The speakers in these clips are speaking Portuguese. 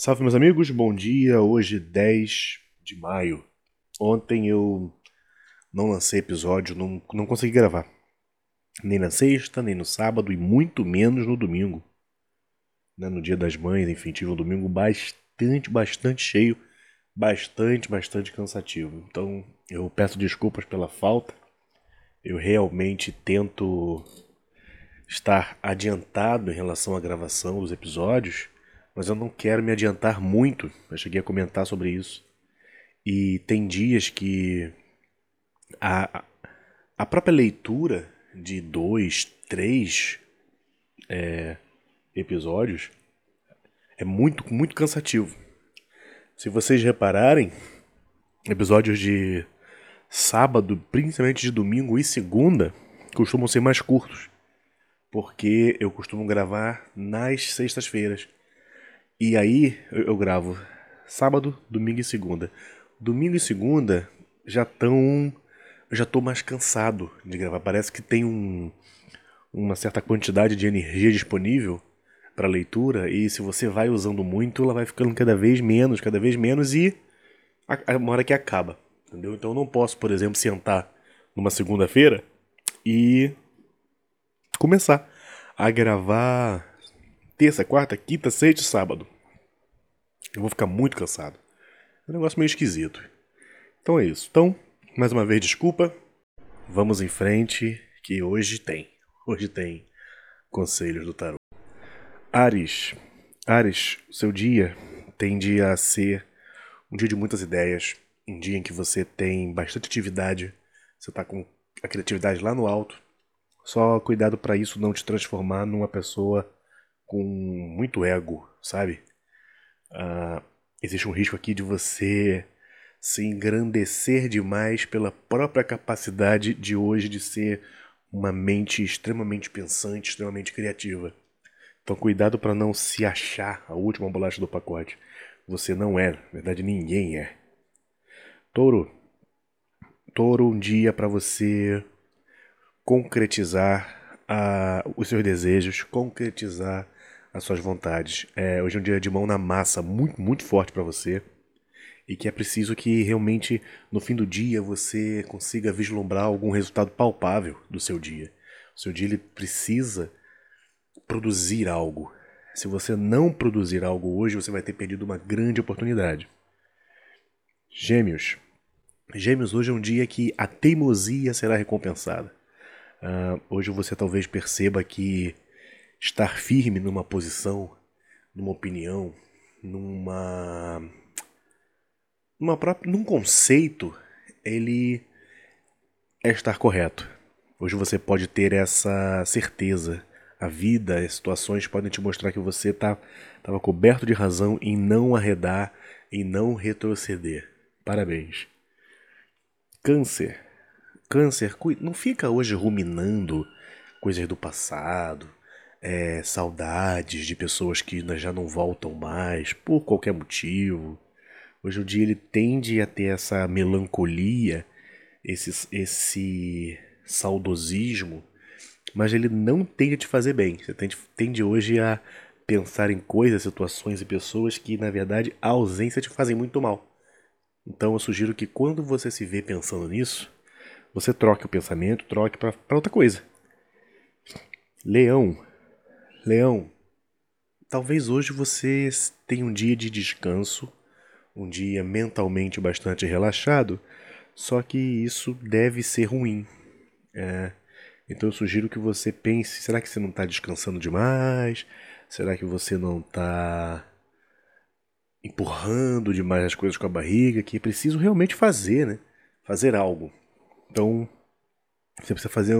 Salve, meus amigos, bom dia. Hoje, 10 de maio. Ontem eu não lancei episódio, não, não consegui gravar. Nem na sexta, nem no sábado e muito menos no domingo. Né, no dia das mães, enfim, tive um domingo bastante, bastante cheio, bastante, bastante cansativo. Então eu peço desculpas pela falta. Eu realmente tento estar adiantado em relação à gravação dos episódios mas eu não quero me adiantar muito. Eu cheguei a comentar sobre isso. E tem dias que a, a própria leitura de dois, três é, episódios é muito, muito cansativo. Se vocês repararem, episódios de sábado, principalmente de domingo e segunda, costumam ser mais curtos. Porque eu costumo gravar nas sextas-feiras. E aí eu, gravo sábado, domingo e segunda. Domingo e segunda já. Eu já tô mais cansado de gravar. Parece que tem um, uma certa quantidade de energia disponível para leitura e se você vai usando muito, ela vai ficando cada vez menos, cada vez menos e a, a uma hora que acaba, entendeu? Então eu não posso, por exemplo, sentar numa segunda-feira e começar a gravar terça, quarta, quinta, sexta sábado. Eu vou ficar muito cansado. É um negócio meio esquisito. Então é isso. Então, mais uma vez, desculpa. Vamos em frente, que hoje tem. Hoje tem conselhos do tarot. Ares. Ares, seu dia tende a ser um dia de muitas ideias, um dia em que você tem bastante atividade, você está com a criatividade lá no alto. Só cuidado para isso não te transformar numa pessoa com muito ego, sabe? Uh, existe um risco aqui de você se engrandecer demais pela própria capacidade de hoje de ser uma mente extremamente pensante, extremamente criativa. Então, cuidado para não se achar a última bolacha do pacote. Você não é, na verdade, ninguém é. Touro. Touro, um dia para você concretizar uh, os seus desejos, concretizar as suas vontades. É, hoje é um dia de mão na massa muito, muito forte para você. E que é preciso que realmente no fim do dia você consiga vislumbrar algum resultado palpável do seu dia. O seu dia ele precisa produzir algo. Se você não produzir algo hoje, você vai ter perdido uma grande oportunidade. Gêmeos. Gêmeos, hoje é um dia que a teimosia será recompensada. Uh, hoje você talvez perceba que estar firme numa posição, numa opinião, numa numa própria, num conceito, ele é estar correto. Hoje você pode ter essa certeza. A vida, as situações podem te mostrar que você estava tá, coberto de razão em não arredar, em não retroceder. Parabéns. Câncer. Câncer, não fica hoje ruminando coisas do passado, é, saudades de pessoas que já não voltam mais por qualquer motivo. Hoje o dia ele tende a ter essa melancolia, esse, esse saudosismo, mas ele não tende a te fazer bem. Você tende, tende hoje a pensar em coisas, situações e pessoas que, na verdade, a ausência te fazem muito mal. Então eu sugiro que quando você se vê pensando nisso, você troque o pensamento, troque para outra coisa. Leão, Leão, talvez hoje você tenha um dia de descanso, um dia mentalmente bastante relaxado, só que isso deve ser ruim. É, então eu sugiro que você pense: será que você não está descansando demais? Será que você não está empurrando demais as coisas com a barriga? Que é preciso realmente fazer, né? Fazer algo. Então você precisa fazer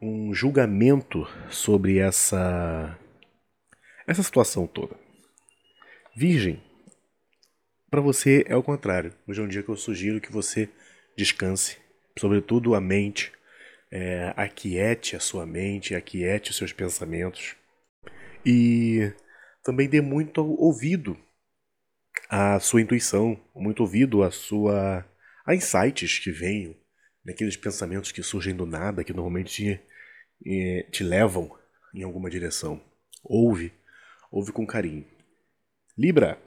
um julgamento sobre essa essa situação toda. Virgem, para você é o contrário. Hoje é um dia que eu sugiro que você descanse, sobretudo a mente, é, aquiete a sua mente, aquiete os seus pensamentos e também dê muito ouvido à sua intuição, muito ouvido à sua a insights que venham, naqueles pensamentos que surgem do nada, que normalmente te, te levam em alguma direção. Ouve, ouve com carinho. Libra,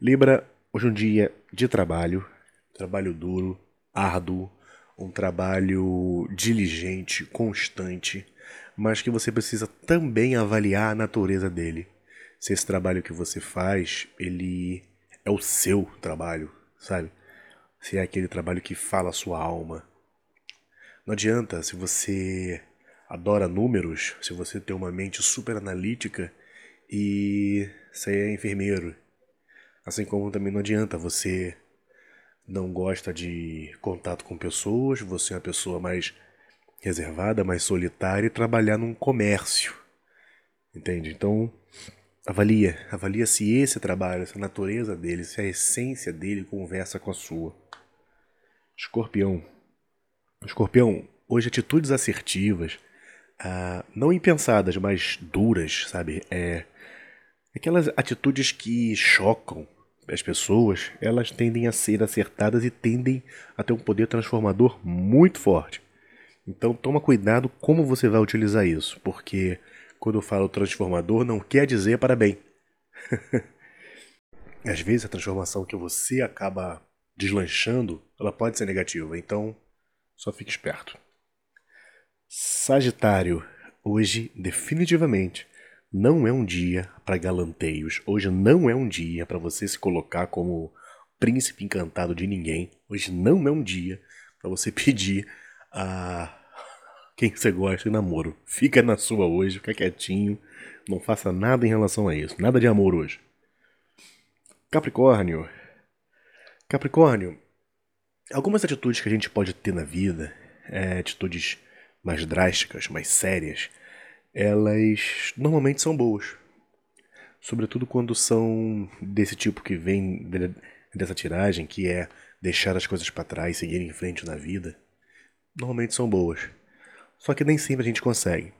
Libra, hoje é um dia de trabalho, trabalho duro, árduo, um trabalho diligente, constante, mas que você precisa também avaliar a natureza dele. Se esse trabalho que você faz, ele é o seu trabalho, sabe? Se é aquele trabalho que fala a sua alma. Não adianta se você adora números, se você tem uma mente super analítica e você é enfermeiro. Assim como também não adianta você não gosta de contato com pessoas, você é uma pessoa mais reservada, mais solitária e trabalhar num comércio. Entende? Então, avalia, avalia se esse trabalho, se a natureza dele, se a essência dele conversa com a sua. Escorpião. Escorpião, hoje atitudes assertivas, ah, não impensadas, mas duras, sabe? É, aquelas atitudes que chocam as pessoas, elas tendem a ser acertadas e tendem a ter um poder transformador muito forte. Então toma cuidado como você vai utilizar isso, porque quando eu falo transformador não quer dizer para bem. Às vezes a transformação que você acaba deslanchando, ela pode ser negativa, então só fique esperto. Sagitário, hoje definitivamente não é um dia para galanteios. Hoje não é um dia para você se colocar como príncipe encantado de ninguém. Hoje não é um dia para você pedir a quem você gosta em namoro. Fica na sua hoje, fica quietinho, não faça nada em relação a isso. Nada de amor hoje. Capricórnio. Capricórnio, algumas atitudes que a gente pode ter na vida, é, atitudes mais drásticas, mais sérias, elas normalmente são boas. Sobretudo quando são desse tipo que vem dessa tiragem, que é deixar as coisas para trás, seguir em frente na vida. Normalmente são boas. Só que nem sempre a gente consegue.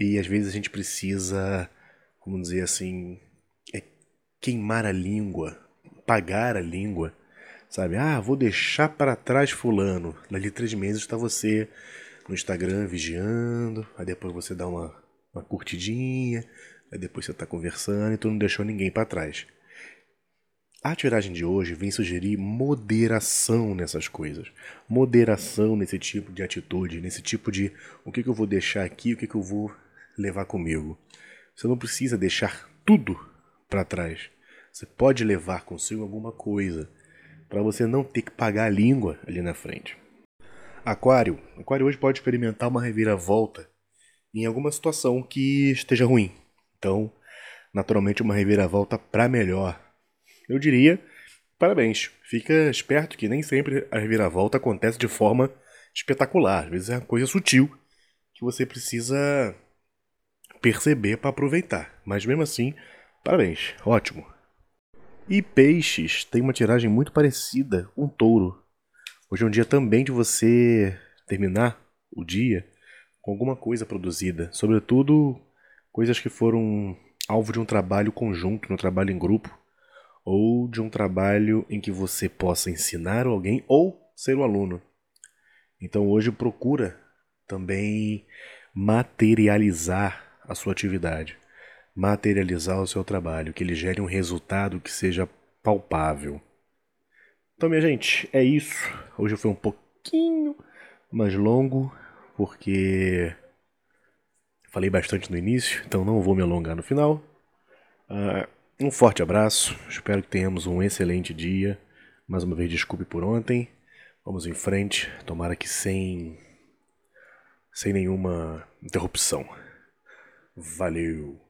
E às vezes a gente precisa, como dizer assim, é queimar a língua, pagar a língua, sabe? Ah, vou deixar para trás fulano. Dali três meses está você no Instagram vigiando, aí depois você dá uma, uma curtidinha, aí depois você está conversando e tu não deixou ninguém para trás. A tiragem de hoje vem sugerir moderação nessas coisas. Moderação nesse tipo de atitude, nesse tipo de o que, que eu vou deixar aqui, o que, que eu vou levar comigo. Você não precisa deixar tudo para trás. Você pode levar consigo alguma coisa para você não ter que pagar a língua ali na frente. Aquário. Aquário hoje pode experimentar uma reviravolta em alguma situação que esteja ruim. Então, naturalmente, uma reviravolta para melhor. Eu diria, parabéns. Fica esperto que nem sempre a reviravolta acontece de forma espetacular. Às vezes é uma coisa sutil que você precisa perceber para aproveitar. Mas mesmo assim, parabéns. Ótimo. E peixes tem uma tiragem muito parecida com touro. Hoje é um dia também de você terminar o dia com alguma coisa produzida, sobretudo coisas que foram alvo de um trabalho conjunto, um trabalho em grupo, ou de um trabalho em que você possa ensinar alguém ou ser o aluno. Então hoje procura também materializar a sua atividade, materializar o seu trabalho, que ele gere um resultado que seja palpável. Então, minha gente, é isso. Hoje foi um pouquinho mais longo, porque falei bastante no início, então não vou me alongar no final. Uh, um forte abraço, espero que tenhamos um excelente dia. Mais uma vez, desculpe por ontem. Vamos em frente, tomara que sem, sem nenhuma interrupção. Valeu!